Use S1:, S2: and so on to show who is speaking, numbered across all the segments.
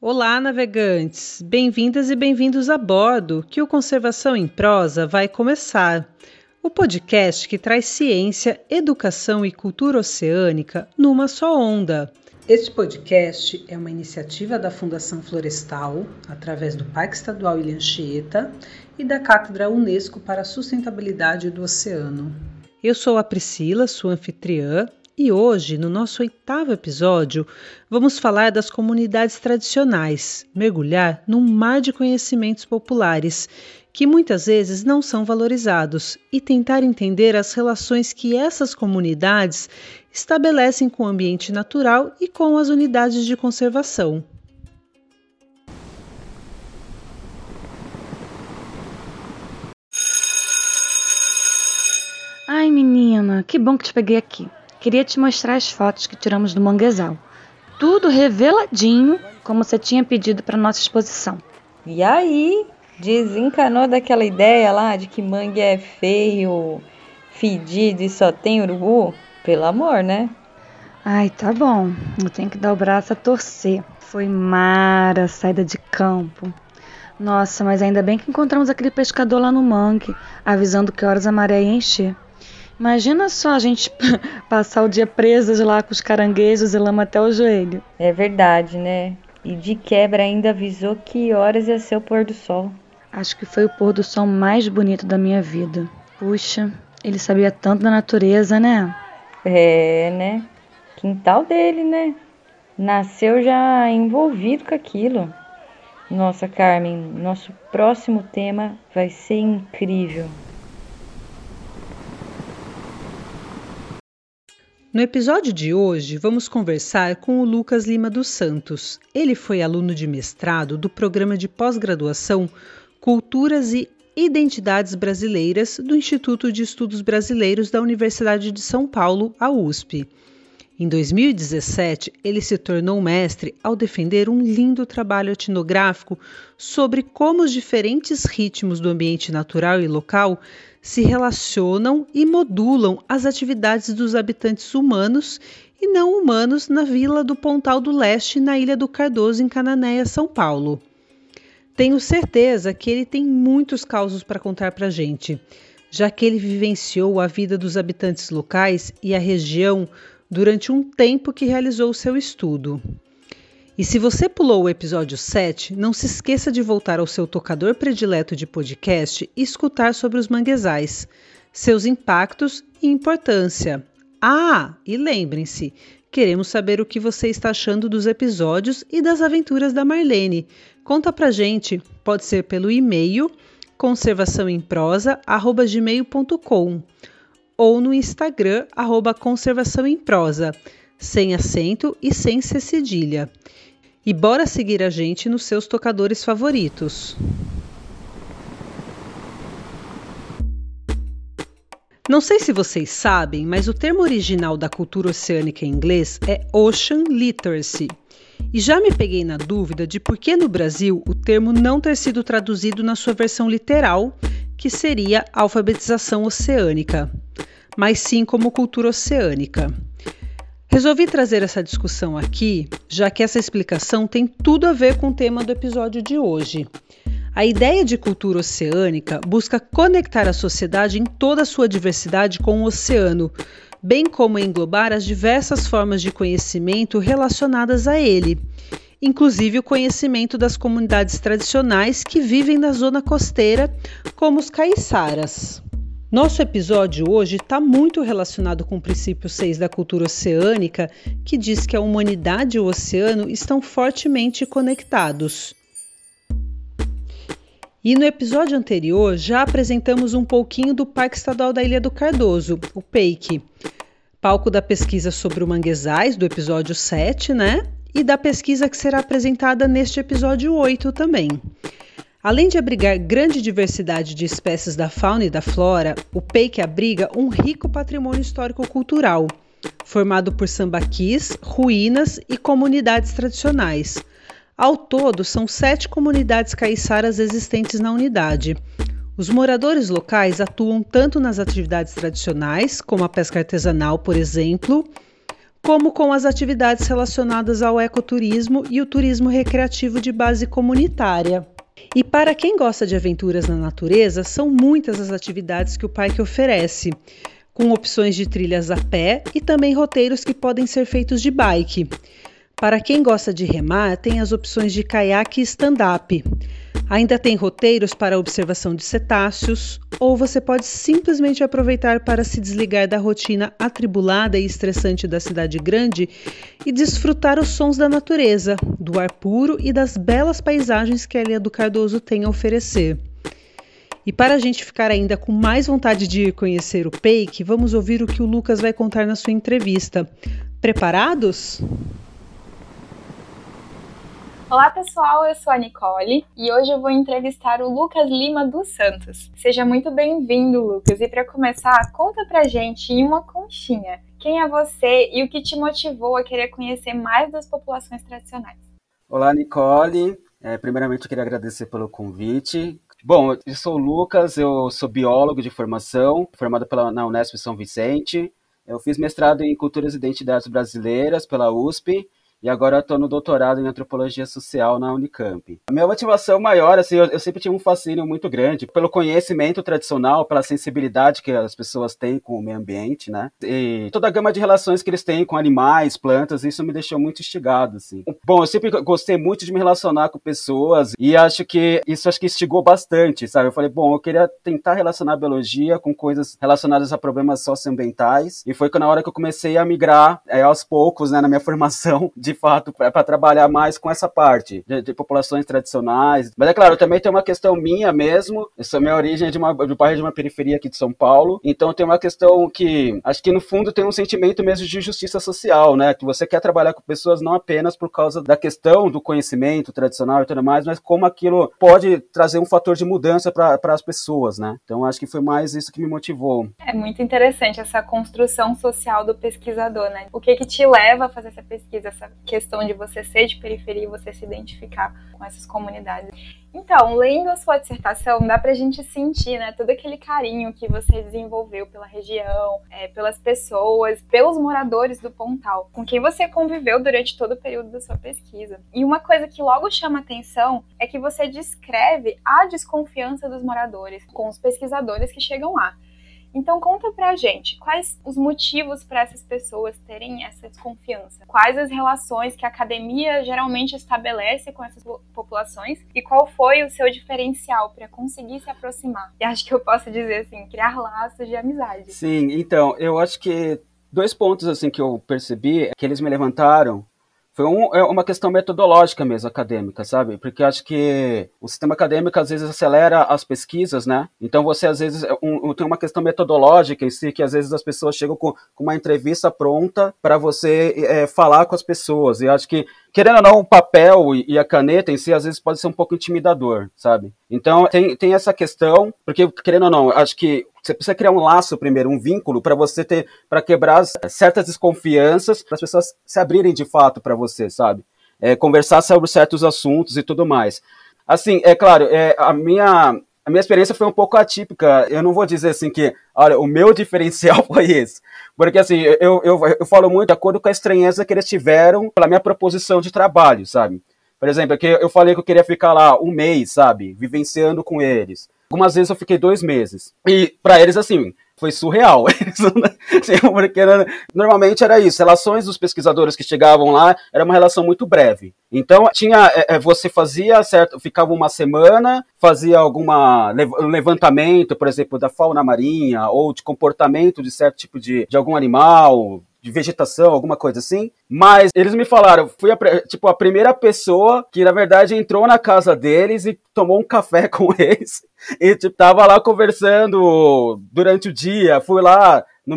S1: Olá, navegantes! Bem-vindas e bem-vindos a bordo, que o Conservação em Prosa vai começar. O podcast que traz ciência, educação e cultura oceânica numa só onda. Este podcast é uma iniciativa da Fundação Florestal, através do Parque Estadual Ilha Anchieta e da Cátedra Unesco para a Sustentabilidade do Oceano. Eu sou a Priscila, sua anfitriã, e hoje, no nosso oitavo episódio, vamos falar das comunidades tradicionais, mergulhar num mar de conhecimentos populares que muitas vezes não são valorizados e tentar entender as relações que essas comunidades estabelecem com o ambiente natural e com as unidades de conservação.
S2: Ai, menina, que bom que te peguei aqui. Queria te mostrar as fotos que tiramos do manguezal. Tudo reveladinho, como você tinha pedido para nossa exposição.
S3: E aí, desencanou daquela ideia lá de que mangue é feio, fedido e só tem urubu? Pelo amor, né?
S2: Ai, tá bom. Eu tenho que dar o braço a torcer. Foi mara a saída de campo. Nossa, mas ainda bem que encontramos aquele pescador lá no mangue, avisando que horas a maré ia encher. Imagina só a gente passar o dia presas lá com os caranguejos e lama até o joelho.
S3: É verdade, né? E de quebra ainda avisou que horas ia ser o pôr do sol.
S2: Acho que foi o pôr do sol mais bonito da minha vida. Puxa, ele sabia tanto da natureza, né?
S3: É, né? Quintal dele, né? Nasceu já envolvido com aquilo. Nossa, Carmen, nosso próximo tema vai ser incrível.
S1: No episódio de hoje, vamos conversar com o Lucas Lima dos Santos. Ele foi aluno de mestrado do programa de pós-graduação Culturas e Identidades Brasileiras do Instituto de Estudos Brasileiros da Universidade de São Paulo, a USP. Em 2017, ele se tornou mestre ao defender um lindo trabalho etnográfico sobre como os diferentes ritmos do ambiente natural e local se relacionam e modulam as atividades dos habitantes humanos e não humanos na vila do Pontal do Leste, na Ilha do Cardoso, em Cananéia, São Paulo. Tenho certeza que ele tem muitos causos para contar para a gente, já que ele vivenciou a vida dos habitantes locais e a região durante um tempo que realizou o seu estudo. E se você pulou o episódio 7, não se esqueça de voltar ao seu tocador predileto de podcast e escutar sobre os manguezais, seus impactos e importância. Ah, e lembrem-se, queremos saber o que você está achando dos episódios e das aventuras da Marlene. Conta pra gente, pode ser pelo e-mail conservaçãoemprosa@gmail.com ou no Instagram arroba conservaçãoemprosa, sem acento e sem cedilha. E bora seguir a gente nos seus tocadores favoritos. Não sei se vocês sabem, mas o termo original da cultura oceânica em inglês é Ocean Literacy. E já me peguei na dúvida de por que no Brasil o termo não ter sido traduzido na sua versão literal, que seria alfabetização oceânica, mas sim como cultura oceânica. Resolvi trazer essa discussão aqui, já que essa explicação tem tudo a ver com o tema do episódio de hoje. A ideia de cultura oceânica busca conectar a sociedade em toda a sua diversidade com o oceano, bem como englobar as diversas formas de conhecimento relacionadas a ele, inclusive o conhecimento das comunidades tradicionais que vivem na zona costeira, como os caiçaras. Nosso episódio hoje está muito relacionado com o princípio 6 da cultura oceânica, que diz que a humanidade e o oceano estão fortemente conectados. E no episódio anterior já apresentamos um pouquinho do Parque Estadual da Ilha do Cardoso, o PEIC, palco da pesquisa sobre o manguezais do episódio 7, né? E da pesquisa que será apresentada neste episódio 8 também. Além de abrigar grande diversidade de espécies da fauna e da flora, o PEIC abriga um rico patrimônio histórico-cultural, formado por sambaquis, ruínas e comunidades tradicionais. Ao todo, são sete comunidades caiçaras existentes na unidade. Os moradores locais atuam tanto nas atividades tradicionais, como a pesca artesanal, por exemplo, como com as atividades relacionadas ao ecoturismo e o turismo recreativo de base comunitária. E para quem gosta de aventuras na natureza, são muitas as atividades que o parque oferece com opções de trilhas a pé e também roteiros que podem ser feitos de bike. Para quem gosta de remar, tem as opções de caiaque e stand-up. Ainda tem roteiros para observação de cetáceos, ou você pode simplesmente aproveitar para se desligar da rotina atribulada e estressante da cidade grande e desfrutar os sons da natureza, do ar puro e das belas paisagens que a Ilha do Cardoso tem a oferecer. E para a gente ficar ainda com mais vontade de ir conhecer o Peik, vamos ouvir o que o Lucas vai contar na sua entrevista. Preparados?
S4: Olá pessoal, eu sou a Nicole e hoje eu vou entrevistar o Lucas Lima dos Santos. Seja muito bem-vindo, Lucas. E para começar, conta pra gente em uma conchinha quem é você e o que te motivou a querer conhecer mais das populações tradicionais.
S5: Olá, Nicole. É, primeiramente, eu queria agradecer pelo convite. Bom, eu sou o Lucas, eu sou biólogo de formação, formado pela, na Unesp São Vicente. Eu fiz mestrado em Culturas e Identidades Brasileiras pela USP e agora estou no doutorado em antropologia social na Unicamp. A minha motivação maior, assim, eu, eu, sempre tive um fascínio muito grande pelo conhecimento tradicional, pela sensibilidade que as pessoas têm com o meio ambiente, né? E toda a gama de relações que eles têm com animais, plantas, isso me deixou muito instigado, assim. Bom, eu sempre gostei muito de me relacionar com pessoas e acho que isso acho que instigou bastante, sabe? Eu falei, bom, eu queria tentar relacionar a biologia com coisas relacionadas a problemas socioambientais e foi na hora que eu comecei a migrar é, aos poucos, né, na minha formação de de fato para trabalhar mais com essa parte de, de, populações tradicionais. Mas é claro, também tem uma questão minha mesmo. Essa minha origem é de uma do bairro de uma periferia aqui de São Paulo. Então tem uma questão que acho que no fundo tem um sentimento mesmo de justiça social, né? Que você quer trabalhar com pessoas não apenas por causa da questão do conhecimento tradicional e tudo mais, mas como aquilo pode trazer um fator de mudança para as pessoas, né? Então acho que foi mais isso que me motivou.
S4: É muito interessante essa construção social do pesquisador, né? O que que te leva a fazer essa pesquisa, essa questão de você ser de periferia e você se identificar com essas comunidades. Então, lendo a sua dissertação, dá pra gente sentir, né, todo aquele carinho que você desenvolveu pela região, é, pelas pessoas, pelos moradores do Pontal, com quem você conviveu durante todo o período da sua pesquisa. E uma coisa que logo chama atenção é que você descreve a desconfiança dos moradores com os pesquisadores que chegam lá. Então conta pra gente quais os motivos para essas pessoas terem essa desconfiança. Quais as relações que a academia geralmente estabelece com essas populações e qual foi o seu diferencial para conseguir se aproximar. E acho que eu posso dizer assim, criar laços de amizade.
S5: Sim, então, eu acho que dois pontos assim que eu percebi é que eles me levantaram foi um, é uma questão metodológica mesmo, acadêmica, sabe? Porque acho que o sistema acadêmico às vezes acelera as pesquisas, né? Então você às vezes é um, tem uma questão metodológica em si, que às vezes as pessoas chegam com, com uma entrevista pronta para você é, falar com as pessoas. E acho que querendo ou não, o papel e a caneta em si, às vezes pode ser um pouco intimidador, sabe? Então, tem, tem essa questão, porque, querendo ou não, acho que você precisa criar um laço primeiro, um vínculo, para você ter, para quebrar certas desconfianças, para as pessoas se abrirem de fato para você, sabe? É, conversar sobre certos assuntos e tudo mais. Assim, é claro, é, a minha a minha experiência foi um pouco atípica. Eu não vou dizer assim que, olha, o meu diferencial foi esse. Porque assim, eu, eu, eu falo muito de acordo com a estranheza que eles tiveram pela minha proposição de trabalho, sabe? Por exemplo, que eu falei que eu queria ficar lá um mês, sabe? Vivenciando com eles. Algumas vezes eu fiquei dois meses. E para eles, assim, foi surreal. Porque normalmente era isso. Relações dos pesquisadores que chegavam lá era uma relação muito breve. Então tinha, é, é, você fazia certo, ficava uma semana, fazia alguma levantamento, por exemplo, da fauna marinha ou de comportamento de certo tipo de, de algum animal, de vegetação, alguma coisa assim. Mas eles me falaram, fui a, tipo a primeira pessoa que na verdade entrou na casa deles e tomou um café com eles. E tipo, tava lá conversando durante o dia, fui lá no,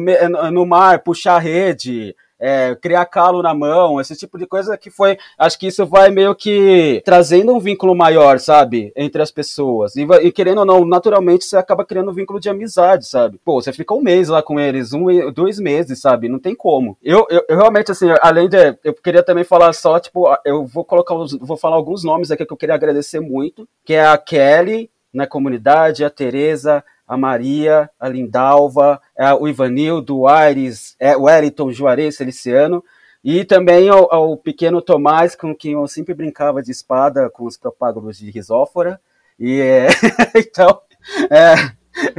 S5: no mar puxar rede, é, criar calo na mão, esse tipo de coisa que foi. Acho que isso vai meio que trazendo um vínculo maior, sabe? Entre as pessoas. E, e querendo ou não, naturalmente você acaba criando um vínculo de amizade, sabe? Pô, você fica um mês lá com eles, um, dois meses, sabe? Não tem como. Eu, eu, eu realmente, assim, além de. Eu queria também falar só, tipo, eu vou colocar, vou falar alguns nomes aqui que eu queria agradecer muito, que é a Kelly, na comunidade, a Tereza, a Maria, a Lindalva, o Ivanildo, o Aires, é, o Wellington Juarez Feliciano, e também ao, ao, pequeno Tomás, com quem eu sempre brincava de espada com os propágulos de risófora. E é, então, é,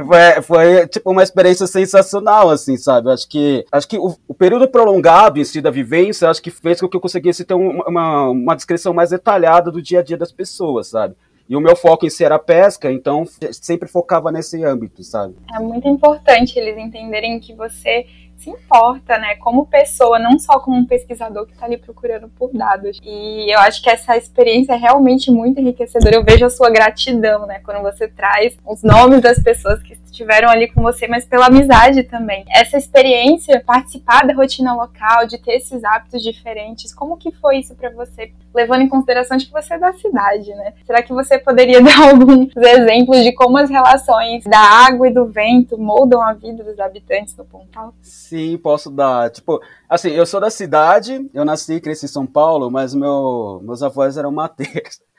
S5: foi, foi, tipo uma experiência sensacional, assim, sabe? Acho que, acho que o, o, período prolongado em si da vivência, acho que fez com que eu conseguisse ter uma, uma, uma descrição mais detalhada do dia a dia das pessoas, sabe? E o meu foco em si era pesca, então sempre focava nesse âmbito, sabe?
S4: É muito importante eles entenderem que você se importa, né, como pessoa, não só como um pesquisador que está ali procurando por dados. E eu acho que essa experiência é realmente muito enriquecedora. Eu vejo a sua gratidão, né, quando você traz os nomes das pessoas que estiveram ali com você, mas pela amizade também. Essa experiência, participar da rotina local, de ter esses hábitos diferentes, como que foi isso para você, levando em consideração de que você é da cidade, né? Será que você poderia dar alguns exemplos de como as relações da água e do vento moldam a vida dos habitantes do Pontal?
S5: Sim, posso dar. Tipo, assim, eu sou da cidade, eu nasci e cresci em São Paulo, mas meu, meus avós eram mateiros.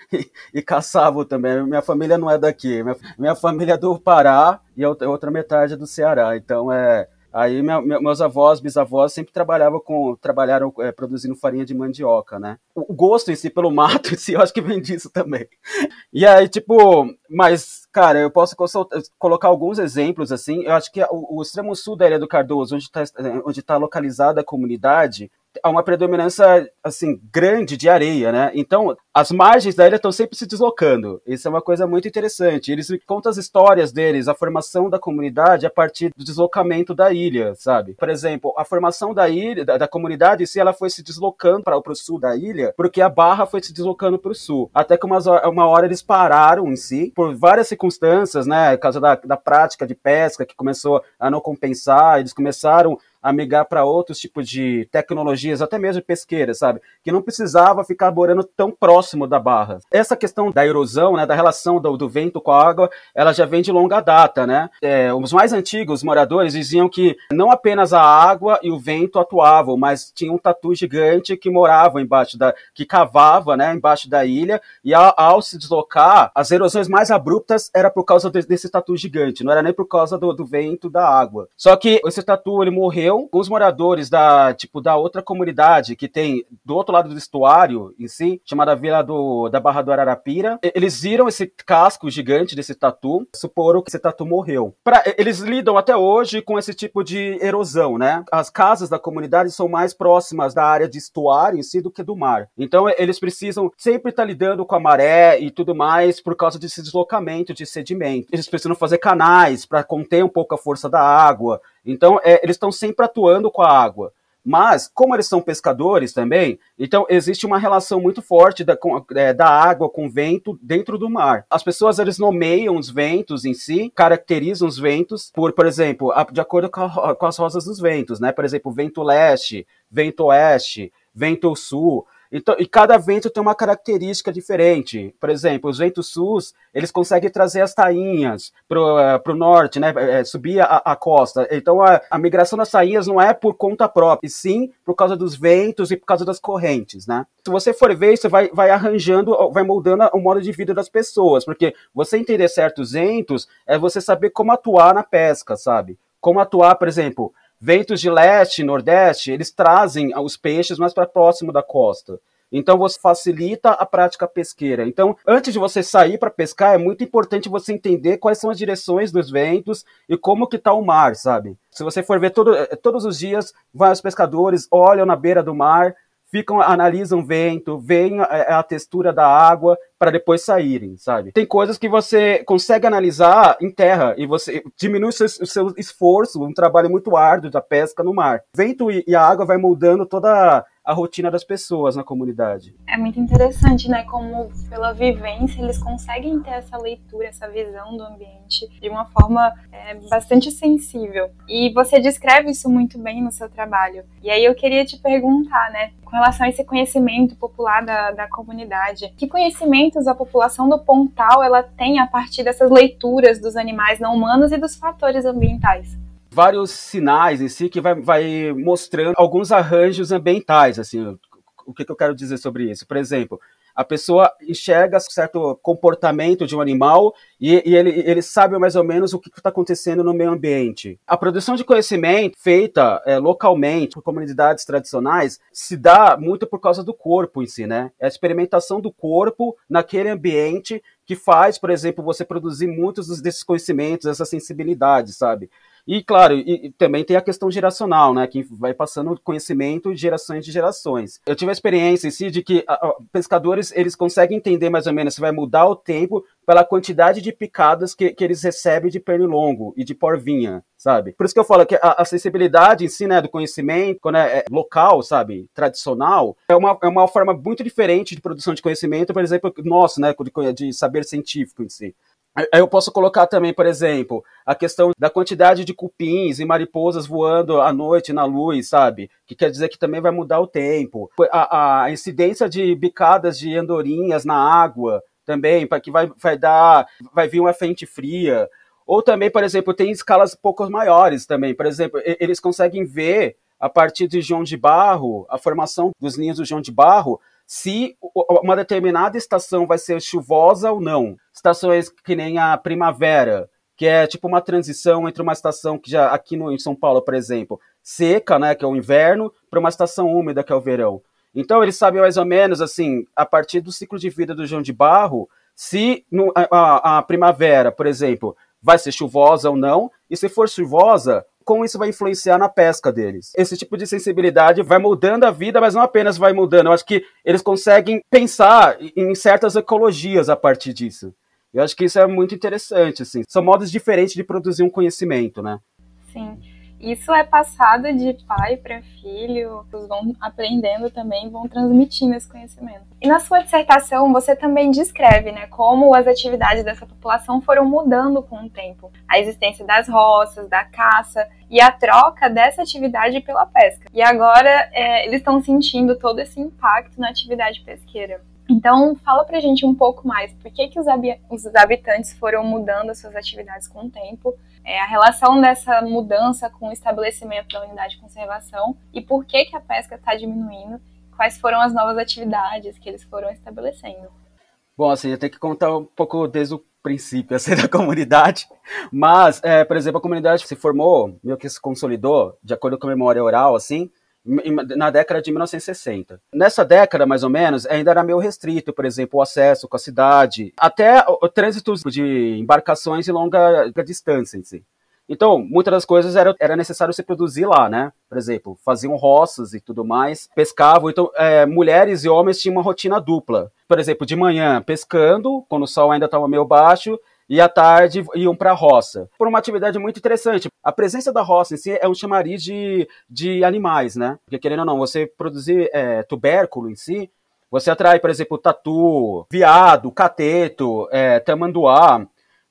S5: E, caçavam também. Minha família não é daqui. Minha, minha família é do Pará e a outra metade é do Ceará. Então, é, Aí meus avós, bisavós sempre trabalhavam com, trabalharam é, produzindo farinha de mandioca, né? O, gosto em si pelo mato em si, eu acho que vem disso também. E aí, tipo, mas, cara, eu posso colocar alguns exemplos, assim, eu acho que o, o extremo sul da Ilha do Cardoso, onde está onde tá localizada a comunidade, há uma predominância assim grande de areia, né? Então as margens da ilha estão sempre se deslocando. Isso é uma coisa muito interessante. Eles contam as histórias deles, a formação da comunidade a partir do deslocamento da ilha, sabe? Por exemplo, a formação da ilha, da, da comunidade em si, ela foi se deslocando para o sul da ilha, porque a barra foi se deslocando para o sul. Até que umas, uma hora eles pararam em si, por várias circunstâncias, né? Por causa da, da prática de pesca que começou a não compensar, eles começaram a migrar para outros tipos de tecnologias, até mesmo pesqueiras, sabe? Que não precisava ficar morando tão próximo da barra. Essa questão da erosão, né, da relação do, do vento com a água, ela já vem de longa data, né? É, os mais antigos moradores diziam que não apenas a água e o vento atuavam, mas tinha um tatu gigante que morava embaixo da, que cavava, né, embaixo da ilha, e ao, ao se deslocar, as erosões mais abruptas era por causa de, desse tatu gigante, não era nem por causa do, do vento da água. Só que esse tatu ele morreu reunião com os moradores da, tipo, da outra comunidade que tem do outro lado do estuário em si, chamada Vila do, da Barra do Ararapira. Eles viram esse casco gigante desse tatu, suporam que esse tatu morreu. Pra, eles lidam até hoje com esse tipo de erosão, né? As casas da comunidade são mais próximas da área de estuário em si do que do mar. Então eles precisam sempre estar lidando com a maré e tudo mais por causa desse deslocamento de sedimento. Eles precisam fazer canais para conter um pouco a força da água. Então, é, eles estão sempre atuando com a água. Mas, como eles são pescadores também, então existe uma relação muito forte da, com, é, da água com o vento dentro do mar. As pessoas eles nomeiam os ventos em si, caracterizam os ventos por, por exemplo, de acordo com, a, com as rosas dos ventos, né? Por exemplo, vento leste, vento oeste, vento sul. Então, e cada vento tem uma característica diferente. Por exemplo, os ventos sus, eles conseguem trazer as tainhas para o uh, norte, né? É, subir a, a, costa. Então, a, a, migração das tainhas não é por conta própria, e sim por causa dos ventos e por causa das correntes, né? Se você for ver, você vai, vai arranjando, vai moldando o modo de vida das pessoas, porque você entender certos ventos é você saber como atuar na pesca, sabe? Como atuar, por exemplo, Ventos de leste nordeste, eles trazem os peixes mais para próximo da costa. Então você facilita a prática pesqueira. Então, antes de você sair para pescar, é muito importante você entender quais são as direções dos ventos e como que está o mar, sabe? Se você for ver todo, todos os dias, vários pescadores olham na beira do mar, ficam, analisam o vento, veem a, a textura da água para depois saírem, sabe? Tem coisas que você consegue analisar em terra e você diminui o seu, o seu esforço, um trabalho muito árduo da pesca no mar. Vento e, e a água vai moldando toda a rotina das pessoas na comunidade.
S4: É muito interessante, né? Como pela vivência eles conseguem ter essa leitura, essa visão do ambiente de uma forma é, bastante sensível. E você descreve isso muito bem no seu trabalho. E aí eu queria te perguntar, né? Com relação a esse conhecimento popular da, da comunidade, que conhecimentos a população do Pontal ela tem a partir dessas leituras dos animais não humanos e dos fatores ambientais?
S5: Vários sinais em si que vai, vai mostrando alguns arranjos ambientais, assim, o que, que eu quero dizer sobre isso? Por exemplo, a pessoa enxerga certo comportamento de um animal e, e ele, ele sabe mais ou menos o que está acontecendo no meio ambiente. A produção de conhecimento feita é, localmente por comunidades tradicionais se dá muito por causa do corpo em si, né? É a experimentação do corpo naquele ambiente que faz, por exemplo, você produzir muitos desses conhecimentos, essas sensibilidades, sabe? E, claro, e, e, também tem a questão geracional, né? Que vai passando conhecimento de gerações de gerações. Eu tive a experiência em si de que a, a, pescadores, eles conseguem entender mais ou menos se vai mudar o tempo pela quantidade de picadas que, que eles recebem de pernilongo e de porvinha, sabe? Por isso que eu falo que a, a sensibilidade em si, né, do conhecimento, quando é, é, local, sabe, tradicional, é uma, é uma forma muito diferente de produção de conhecimento, por exemplo, nosso, né, de, de saber científico em si. Eu posso colocar também, por exemplo, a questão da quantidade de cupins e mariposas voando à noite na luz, sabe? Que quer dizer que também vai mudar o tempo. A, a incidência de bicadas de andorinhas na água também, para que vai, vai dar, vai vir uma frente fria. Ou também, por exemplo, tem escalas pouco maiores também. Por exemplo, eles conseguem ver a partir de João de Barro, a formação dos ninhos do João de Barro, se uma determinada estação vai ser chuvosa ou não. Estações que nem a primavera, que é tipo uma transição entre uma estação que já aqui no, em São Paulo, por exemplo, seca, né, que é o inverno, para uma estação úmida, que é o verão. Então eles sabem mais ou menos assim, a partir do ciclo de vida do João de Barro, se no, a, a primavera, por exemplo, vai ser chuvosa ou não, e se for chuvosa, como isso vai influenciar na pesca deles. Esse tipo de sensibilidade vai mudando a vida, mas não apenas vai mudando. Eu acho que eles conseguem pensar em certas ecologias a partir disso. Eu acho que isso é muito interessante, assim. São modos diferentes de produzir um conhecimento, né?
S4: Isso é passado de pai para filho, eles vão aprendendo também, vão transmitindo esse conhecimento. E na sua dissertação, você também descreve né, como as atividades dessa população foram mudando com o tempo. A existência das roças, da caça e a troca dessa atividade pela pesca. E agora é, eles estão sentindo todo esse impacto na atividade pesqueira. Então, fala pra gente um pouco mais, por que, que os, os habitantes foram mudando as suas atividades com o tempo, é, a relação dessa mudança com o estabelecimento da unidade de conservação e por que, que a pesca está diminuindo, quais foram as novas atividades que eles foram estabelecendo.
S5: Bom, assim, eu tenho que contar um pouco desde o princípio assim, da comunidade, mas, é, por exemplo, a comunidade se formou, meio que se consolidou, de acordo com a memória oral, assim, na década de 1960. Nessa década, mais ou menos, ainda era meio restrito, por exemplo, o acesso com a cidade, até o trânsito de embarcações de longa distância em si. Então, muitas das coisas era, era necessário se produzir lá, né? Por exemplo, faziam roças e tudo mais, pescavam. Então, é, mulheres e homens tinham uma rotina dupla. Por exemplo, de manhã pescando, quando o sol ainda estava meio baixo, e à tarde iam para a roça. Por uma atividade muito interessante. A presença da roça em si é um chamariz de, de animais, né? Porque querendo ou não, você produzir é, tubérculo em si, você atrai, por exemplo, tatu, viado, cateto, é, tamanduá,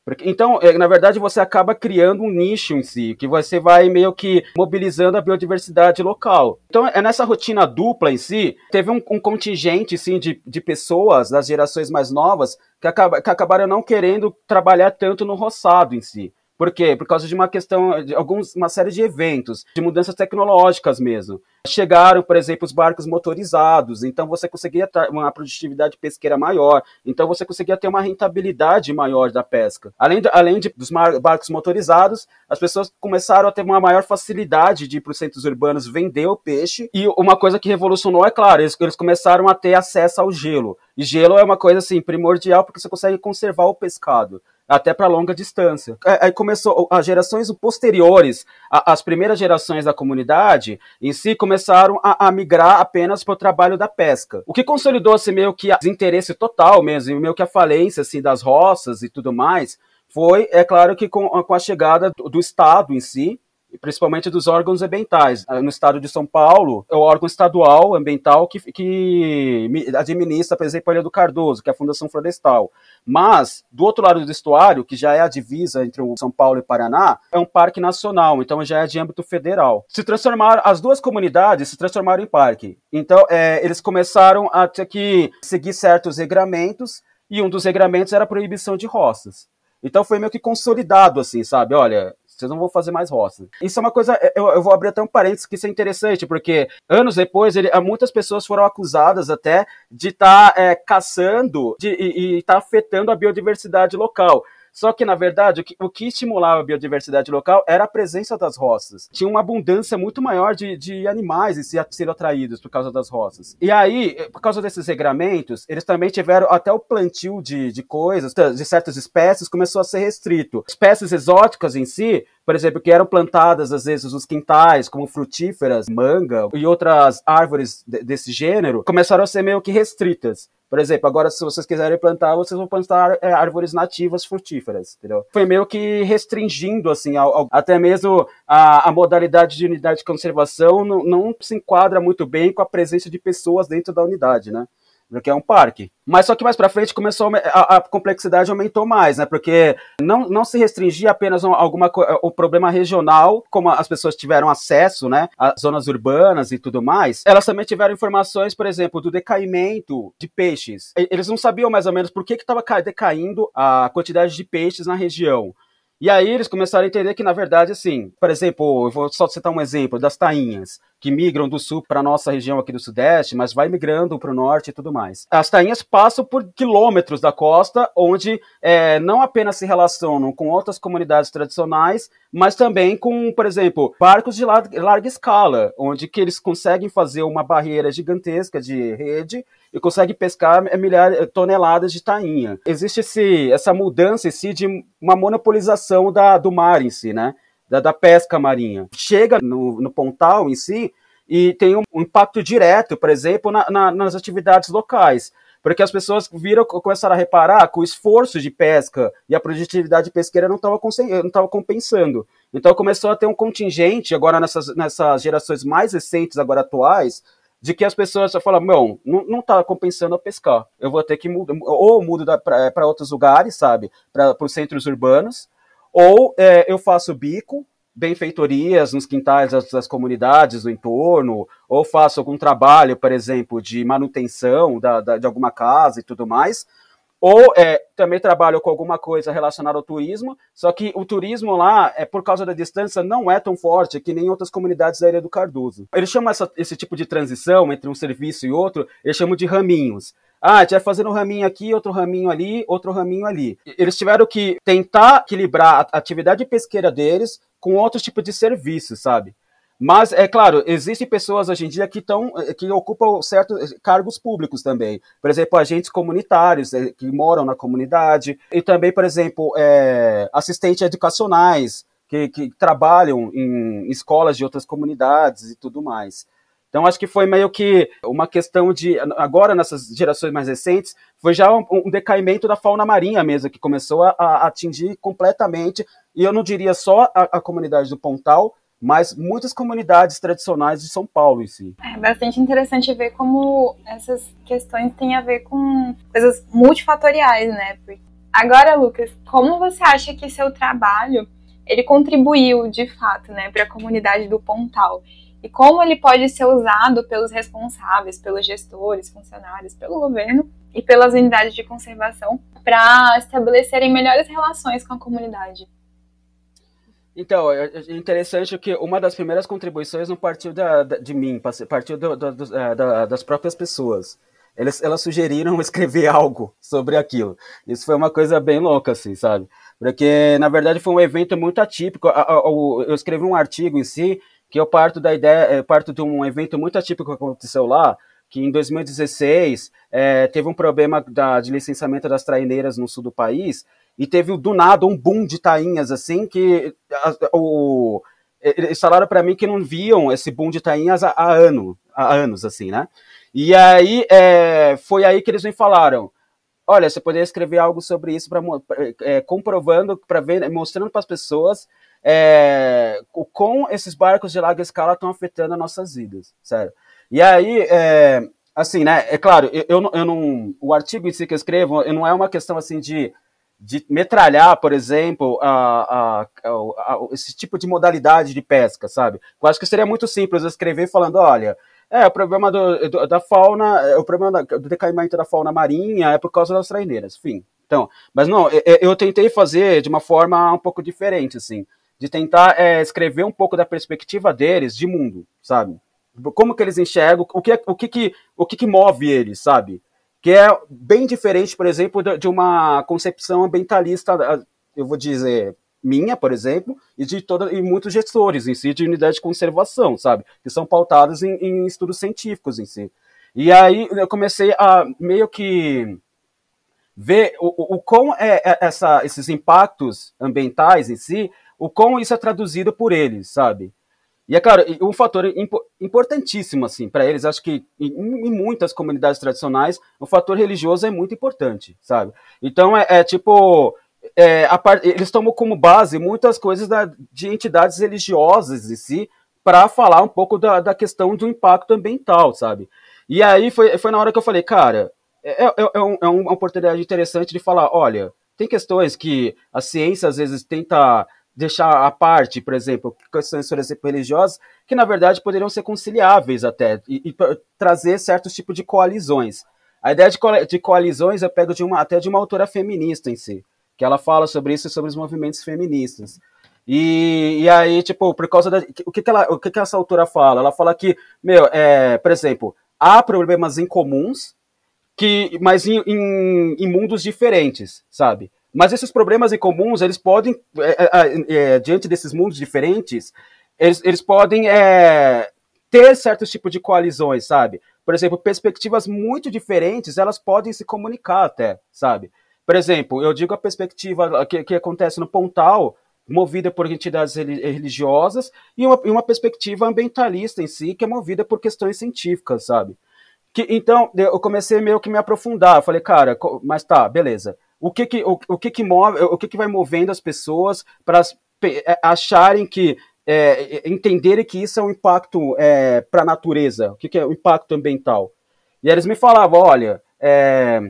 S5: porque, então, é, na verdade, você acaba criando um nicho em si, que você vai meio que mobilizando a biodiversidade local. Então, é nessa rotina dupla em si, teve um, um contingente sim, de, de pessoas das gerações mais novas que, acaba, que acabaram não querendo trabalhar tanto no roçado em si. Por quê? Por causa de uma questão, de alguns, uma série de eventos, de mudanças tecnológicas mesmo. Chegaram, por exemplo, os barcos motorizados, então você conseguia ter uma produtividade pesqueira maior, então você conseguia ter uma rentabilidade maior da pesca. Além, além de, dos barcos motorizados, as pessoas começaram a ter uma maior facilidade de ir para os centros urbanos vender o peixe, e uma coisa que revolucionou, é claro, eles, eles começaram a ter acesso ao gelo. E gelo é uma coisa assim primordial porque você consegue conservar o pescado até para longa distância. É, aí começou, as gerações posteriores, as primeiras gerações da comunidade em si começaram a, a migrar apenas para o trabalho da pesca. O que consolidou-se meio que desinteresse total mesmo, meio que a falência assim, das roças e tudo mais, foi, é claro que com, com a chegada do, do Estado em si, principalmente dos órgãos ambientais. No estado de São Paulo, é o órgão estadual ambiental que, que administra, por exemplo, a Ilha do Cardoso, que é a Fundação Florestal. Mas, do outro lado do estuário, que já é a divisa entre o São Paulo e Paraná, é um parque nacional, então já é de âmbito federal. Se transformaram, as duas comunidades se transformaram em parque. Então, é, eles começaram a ter que seguir certos regramentos, e um dos regramentos era a proibição de roças. Então foi meio que consolidado, assim, sabe? Olha, vocês não vão fazer mais roça. Isso é uma coisa, eu, eu, vou abrir até um parênteses que isso é interessante, porque anos depois, ele, muitas pessoas foram acusadas até de estar tá, é, caçando de, e estar tá afetando a biodiversidade local. Só que, na verdade, o que, o que, estimulava a biodiversidade local era a presença das roças. Tinha uma abundância muito maior de, de animais ser atraídos por causa das roças. E aí, por causa desses regramentos, eles também tiveram até o plantio de, de coisas, de certas espécies, começou a ser restrito. Espécies exóticas em si, por exemplo, que eram plantadas às vezes nos quintais, como frutíferas, manga e outras árvores desse gênero, começaram a ser meio que restritas. Por exemplo, agora se vocês quiserem plantar, vocês vão plantar é, árvores nativas frutíferas, entendeu? Foi meio que restringindo, assim, ao, ao, até mesmo a, a, modalidade de unidade de conservação não, não se enquadra muito bem com a presença de pessoas dentro da unidade, né? Porque é um parque. Mas só que mais para frente começou a, a, complexidade aumentou mais, né? Porque não, não se restringia apenas a alguma o problema regional, como as pessoas tiveram acesso, né, às zonas urbanas e tudo mais. Elas também tiveram informações, por exemplo, do decaimento de peixes. Eles não sabiam mais ou menos por que estava decaindo a quantidade de peixes na região. E aí eles começaram a entender que, na verdade, assim, por exemplo, eu vou só citar um exemplo das tainhas, que migram do sul para nossa região aqui do sudeste, mas vai migrando para o norte e tudo mais. As tainhas passam por quilômetros da costa, onde é, não apenas se relacionam com outras comunidades tradicionais, mas também com, por exemplo, barcos de larga, escala, onde que eles conseguem fazer uma barreira gigantesca de rede e consegue pescar milhares, toneladas de tainha. Existe esse, essa mudança em si de uma monopolização da, do mar em si, né? Da, da pesca marinha. Chega no, no Pontal em si e tem um, um impacto direto, por exemplo, na, na, nas atividades locais porque as pessoas viram, começaram a reparar que o esforço de pesca e a produtividade pesqueira não estava compensando. Então começou a ter um contingente, agora nessas, nessas gerações mais recentes, agora atuais, de que as pessoas falam, não, não tá compensando a pescar. Eu vou ter que mudar, ou mudo para outros lugares, sabe? Para os centros urbanos, ou é, eu faço bico, benfeitorias nos quintais das, das, comunidades do entorno, ou faço algum trabalho, por exemplo, de manutenção da, da, de alguma casa e tudo mais, ou é, também trabalho com alguma coisa relacionada ao turismo, só que o turismo lá, é por causa da distância, não é tão forte que nem outras comunidades da Ilha do Cardoso. Eles chamam essa, esse tipo de transição entre um serviço e outro, eles chamam de raminhos. Ah, a gente vai fazendo um raminho aqui, outro raminho ali, outro raminho ali. Eles tiveram que tentar equilibrar a atividade pesqueira deles com outros tipos de serviços, sabe? Mas, é claro, existem pessoas hoje em dia que, tão, que ocupam certos cargos públicos também. Por exemplo, agentes comunitários é, que moram na comunidade. E também, por exemplo, é, assistentes educacionais que, que trabalham em escolas de outras comunidades e tudo mais. Então, acho que foi meio que uma questão de. Agora, nessas gerações mais recentes, foi já um, um decaimento da fauna marinha mesmo, que começou a, a, atingir completamente, e eu não diria só a, a comunidade do Pontal, mas muitas comunidades tradicionais de São Paulo em si.
S4: É bastante interessante ver como essas questões têm a ver com coisas multifatoriais, né? Agora, Lucas, como você acha que seu trabalho ele contribuiu de fato, né, para a comunidade do Pontal? E como ele pode ser usado pelos responsáveis, pelos gestores, funcionários, pelo governo e pelas unidades de conservação para estabelecerem melhores relações com a comunidade?
S5: Então, é, é interessante que uma das primeiras contribuições não partiu da, da de mim, partiu do, do, do, é, da, das próprias pessoas. Eles, elas sugeriram escrever algo sobre aquilo. Isso foi uma coisa bem louca, assim, sabe? Porque, na verdade, foi um evento muito atípico. Eu escrevi um artigo em si, que eu parto da ideia, parto de um evento muito atípico que aconteceu lá, que em 2016 é, teve um problema da, de licenciamento das traineiras no sul do país, e teve do nada um boom de tainhas, assim, que a, o, eles falaram para mim que não viam esse boom de tainhas há, há, ano, há anos, assim, né? E aí é, foi aí que eles me falaram, olha, você poderia escrever algo sobre isso para é, comprovando, para ver, mostrando para as pessoas é, como esses barcos de larga escala estão afetando as nossas vidas, sério. E aí, é, assim, né, é claro, eu, eu, eu não, o artigo em si que eu escrevo, não é uma questão, assim, de, de metralhar, por exemplo, a, a, a, esse tipo de modalidade de pesca, sabe? Eu acho que seria muito simples eu escrever falando, olha, é, o problema do, do, da fauna, é, o problema do decaimento da fauna marinha é por causa das traineiras, enfim. Então, mas não, eu, eu tentei fazer de uma forma um pouco diferente, assim, de tentar é, escrever um pouco da perspectiva deles de mundo, sabe? Como que eles enxergam, o que, o que, que, o que, que move eles, sabe? Que é bem diferente, por exemplo, de uma concepção ambientalista, eu vou dizer, minha, por exemplo, e de toda, e muitos gestores em si de unidade de conservação, sabe? Que são pautados em, em estudos científicos em si. E aí eu comecei a meio que ver o, o, o quão é, é essa, esses impactos ambientais em si, o quão isso é traduzido por eles, sabe? E é claro, um fator importantíssimo assim para eles, acho que em, muitas comunidades tradicionais, o fator religioso é muito importante, sabe? Então é, é tipo é, eles tomam como base muitas coisas da, de entidades religiosas em si para falar um pouco da, da questão do impacto ambiental, sabe? E aí foi, foi na hora que eu falei, cara, é, é, é, um, é uma oportunidade interessante de falar, olha, tem questões que a ciência às vezes tenta deixar à parte, por exemplo, questões, por exemplo, religiosas, que na verdade poderiam ser conciliáveis até, e, e trazer certos tipos de coalizões. A ideia de, co de coalizões eu pego de uma, até de uma autora feminista em si, que ela fala sobre isso e sobre os movimentos feministas. E, e aí, tipo, por causa da. O que, que, ela, o que, que essa autora fala? Ela fala que, meu, é, por exemplo, há problemas incomuns, que, mas em, em, em mundos diferentes, sabe? Mas esses problemas incomuns, eles podem, é, é, é, diante desses mundos diferentes, eles, eles podem é, ter certos tipos de coalizões, sabe? Por exemplo, perspectivas muito diferentes, elas podem se comunicar até, sabe? Por exemplo, eu digo a perspectiva que, que acontece no Pontal, movida por entidades religiosas, e uma, e uma perspectiva ambientalista em si, que é movida por questões científicas, sabe? Que, então, eu comecei meio que me aprofundar. Eu falei, cara, mas tá, beleza. O que que, o, o que, que move, o que, que vai movendo as pessoas para é, acharem que é, entenderem que isso é um impacto é, para a natureza, o que, que é o impacto ambiental. E eles me falavam, olha, é,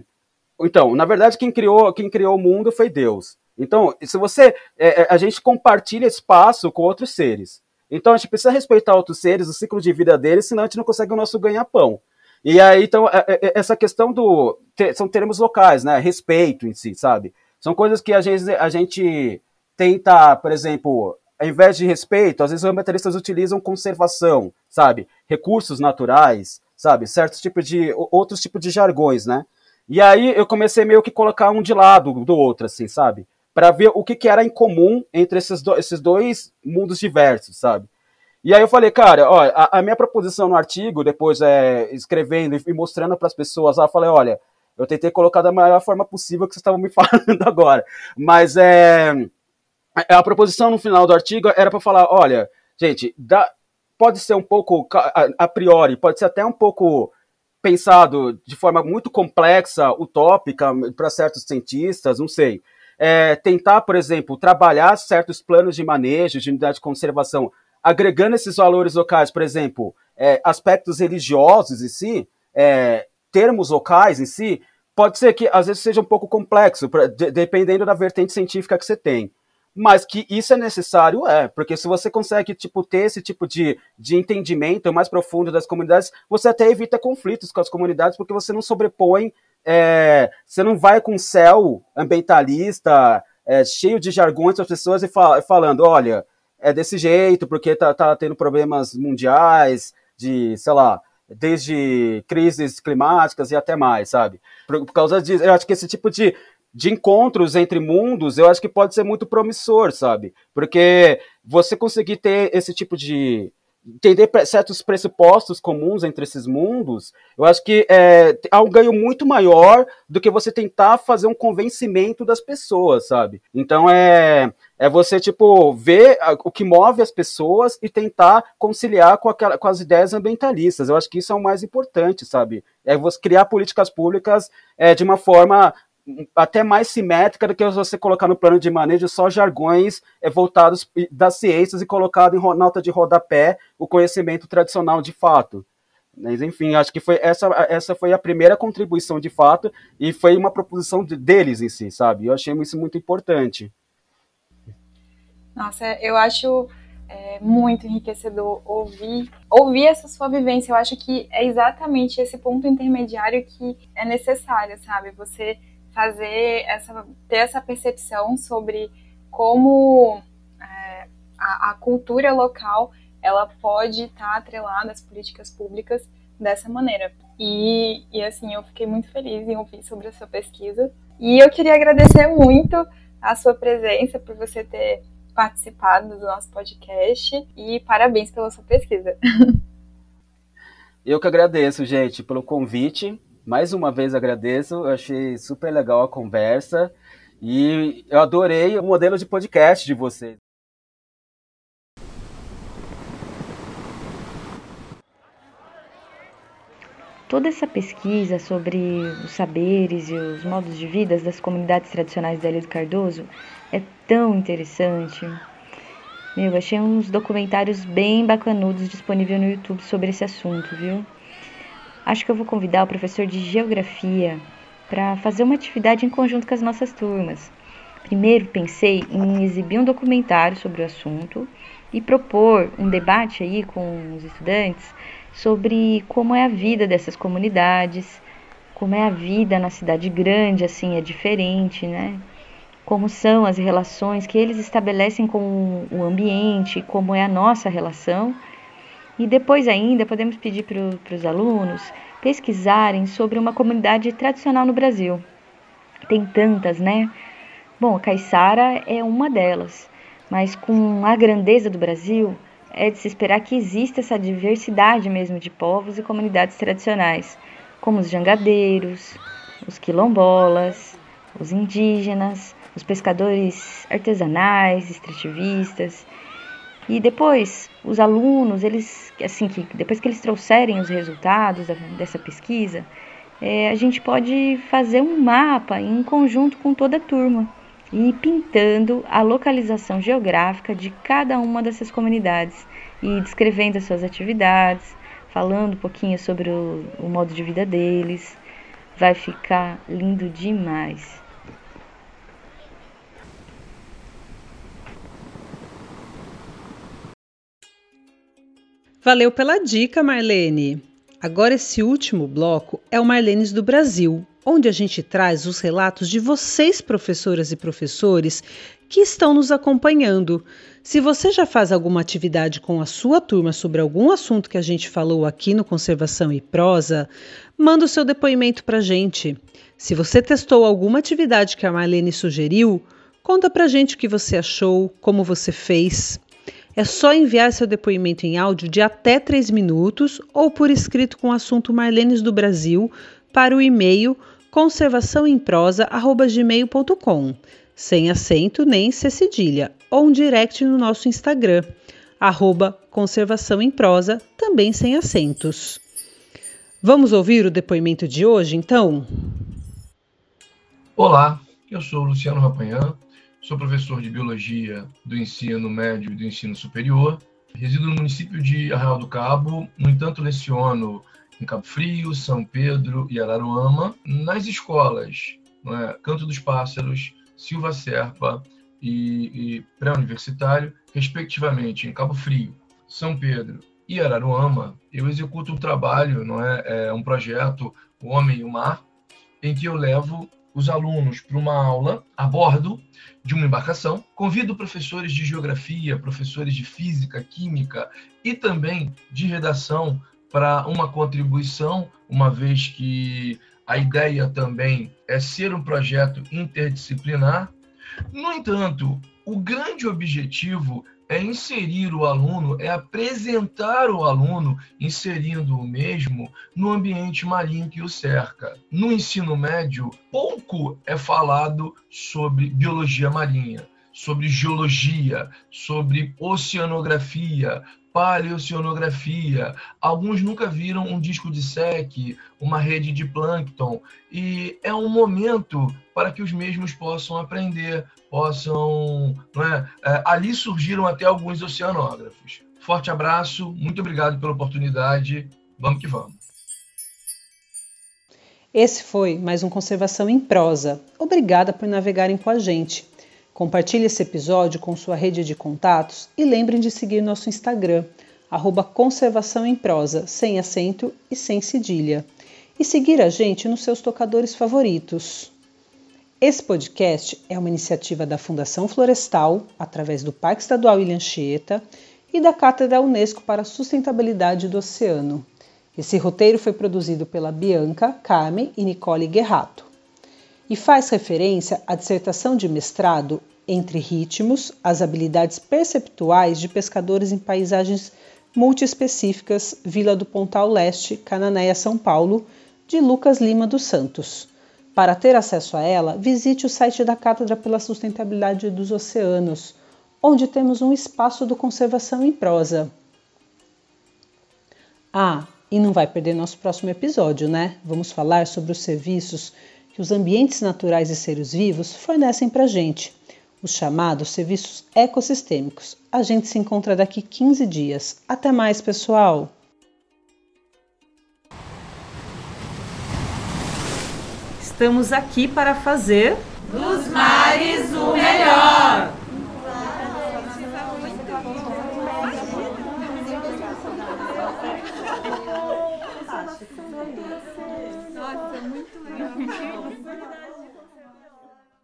S5: então, na verdade, quem criou, quem criou o mundo foi Deus. Então, se você. É, é, a gente compartilha espaço com outros seres. Então, a gente precisa respeitar outros seres, o ciclo de vida deles, senão a gente não consegue o nosso ganha-pão. E aí, então, é, é, essa questão do. São termos locais, né? Respeito em si, sabe? São coisas que a gente, a gente tenta, por exemplo, ao invés de respeito, às vezes os ambientalistas utilizam conservação, sabe? Recursos naturais, sabe? Certos tipos de. outros tipos de jargões, né? E aí eu comecei meio que colocar um de lado do outro, assim, sabe? Para ver o que, que era em comum entre esses, do, esses dois mundos diversos, sabe? E aí eu falei, cara, ó, a, a minha proposição no artigo, depois é, escrevendo e mostrando para as pessoas, eu falei, olha, eu tentei colocar da melhor forma possível que vocês estavam me falando agora, mas é, a, a proposição no final do artigo era para falar, olha, gente, dá, pode ser um pouco a, a priori, pode ser até um pouco pensado de forma muito complexa, utópica para certos cientistas, não sei. É, tentar, por exemplo, trabalhar certos planos de manejo, de unidade de conservação, agregando esses valores locais, por exemplo, é, aspectos religiosos em si, é, termos locais em si, pode ser que às vezes seja um pouco complexo, pra, de, dependendo da vertente científica que você tem. Mas que isso é necessário, é, porque se você consegue, tipo, ter esse tipo de, de entendimento mais profundo das comunidades, você até evita conflitos com as comunidades, porque você não sobrepõe, é, você não vai com céu ambientalista, é, cheio de jargões as pessoas e fal falando, olha, é desse jeito, porque tá, tá tendo problemas mundiais, de, sei lá, desde crises climáticas e até mais, sabe? Por, por causa disso, eu acho que esse tipo de, de encontros entre mundos, eu acho que pode ser muito promissor, sabe? Porque você conseguir ter esse tipo de. Entender certos pressupostos comuns entre esses mundos, eu acho que é, há um ganho muito maior do que você tentar fazer um convencimento das pessoas, sabe? Então é. É você, tipo, ver o que move as pessoas e tentar conciliar com, aquela, com as ideias ambientalistas. Eu acho que isso é o mais importante, sabe? É você criar políticas públicas é, de uma forma até mais simétrica do que você colocar no plano de manejo só jargões é, voltados das ciências e colocado em nota de rodapé o conhecimento tradicional de fato. Mas, enfim, acho que foi essa, essa foi a primeira contribuição de fato e foi uma proposição de, deles em si, sabe? Eu achei isso muito importante.
S4: Nossa, eu acho é, muito enriquecedor ouvir, ouvir essa sua vivência. Eu acho que é exatamente esse ponto intermediário que é necessário, sabe? Você fazer essa, ter essa percepção sobre como é, a, a cultura local ela pode estar tá atrelada às políticas públicas dessa maneira. E, e assim, eu fiquei muito feliz em ouvir sobre a sua pesquisa. E eu queria agradecer muito a sua presença, por você ter participado do nosso podcast e parabéns pela sua pesquisa.
S5: Eu que agradeço, gente, pelo convite. Mais uma vez agradeço. Eu achei super legal a conversa e eu adorei o modelo de podcast de vocês.
S3: Toda essa pesquisa sobre os saberes e os modos de vida das comunidades tradicionais da Ilha do Cardoso é tão interessante. Meu, achei uns documentários bem bacanudos disponíveis no YouTube sobre esse assunto, viu? Acho que eu vou convidar o professor de Geografia para fazer uma atividade em conjunto com as nossas turmas. Primeiro pensei em exibir um documentário sobre o assunto e propor um debate aí com os estudantes sobre como é a vida dessas comunidades, como é a vida na cidade grande, assim, é diferente, né? Como são as relações que eles estabelecem com o ambiente, como é a nossa relação. E depois ainda podemos pedir para os alunos pesquisarem sobre uma comunidade tradicional no Brasil. Tem tantas, né? Bom, a Caiçara é uma delas, mas com a grandeza do Brasil, é de se esperar que exista essa diversidade mesmo de povos e comunidades tradicionais, como os jangadeiros, os quilombolas, os indígenas, os pescadores artesanais, extrativistas. E depois, os alunos, eles, assim, que depois que eles trouxerem os resultados dessa pesquisa, é, a gente pode fazer um mapa em conjunto com toda a turma e pintando a localização geográfica de cada uma dessas comunidades e descrevendo as suas atividades, falando um pouquinho sobre o, o modo de vida deles. Vai ficar lindo demais.
S1: Valeu pela dica, Marlene. Agora esse último bloco é o Marlenes do Brasil, onde a gente traz os relatos de vocês, professoras e professores, que estão nos acompanhando. Se você já faz alguma atividade com a sua turma sobre algum assunto que a gente falou aqui no Conservação e Prosa, manda o seu depoimento para a gente. Se você testou alguma atividade que a Marlene sugeriu, conta para a gente o que você achou, como você fez. É só enviar seu depoimento em áudio de até 3 minutos ou por escrito com o assunto Marlenes do Brasil para o e-mail conservaçãoemprosa.gmail.com, sem acento nem cedilha, ou um direct no nosso Instagram, arroba Conservação em Prosa, também sem acentos. Vamos ouvir o depoimento de hoje, então?
S6: Olá, eu sou Luciano Rapanhã, sou professor de Biologia do ensino médio e do ensino superior, resido no município de Arraial do Cabo, no entanto leciono em Cabo Frio, São Pedro e Araruama, nas escolas é? Canto dos Pássaros, Silva Serpa e, e pré-universitário, respectivamente, em Cabo Frio, São Pedro e Araruama, eu executo um trabalho, não é, é um projeto O Homem e o Mar, em que eu levo os alunos para uma aula a bordo de uma embarcação. Convido professores de geografia, professores de física, química e também de redação para uma contribuição, uma vez que a ideia também é ser um projeto interdisciplinar. No entanto, o grande objetivo é inserir o aluno, é apresentar o aluno, inserindo o mesmo no ambiente marinho que o cerca. No ensino médio, pouco é falado sobre biologia marinha, sobre geologia, sobre oceanografia, paleoceanografia. Alguns nunca viram um disco de sec, uma rede de plâncton, e é um momento para que os mesmos possam aprender, possam. É? É, ali surgiram até alguns oceanógrafos. Forte abraço, muito obrigado pela oportunidade. Vamos que vamos.
S1: Esse foi mais um Conservação em Prosa. Obrigada por navegarem com a gente. Compartilhe esse episódio com sua rede de contatos e lembrem de seguir nosso Instagram, arroba Conservação em Prosa, sem acento e sem cedilha. E seguir a gente nos seus tocadores favoritos. Esse podcast é uma iniciativa da Fundação Florestal, através do Parque Estadual Ilha Anchieta e da Cátedra Unesco para a Sustentabilidade do Oceano. Esse roteiro foi produzido pela Bianca, Carmen e Nicole Guerrato e faz referência à dissertação de mestrado entre ritmos, as habilidades perceptuais de pescadores em paisagens multiespecíficas, Vila do Pontal Leste, Cananéia, São Paulo, de Lucas Lima dos Santos. Para ter acesso a ela, visite o site da Cátedra pela Sustentabilidade dos Oceanos, onde temos um espaço do Conservação em Prosa. Ah, e não vai perder nosso próximo episódio, né? Vamos falar sobre os serviços que os ambientes naturais e seres vivos fornecem para a gente, os chamados serviços ecossistêmicos. A gente se encontra daqui 15 dias. Até mais, pessoal! Estamos aqui para fazer
S7: dos mares o melhor! Thank you.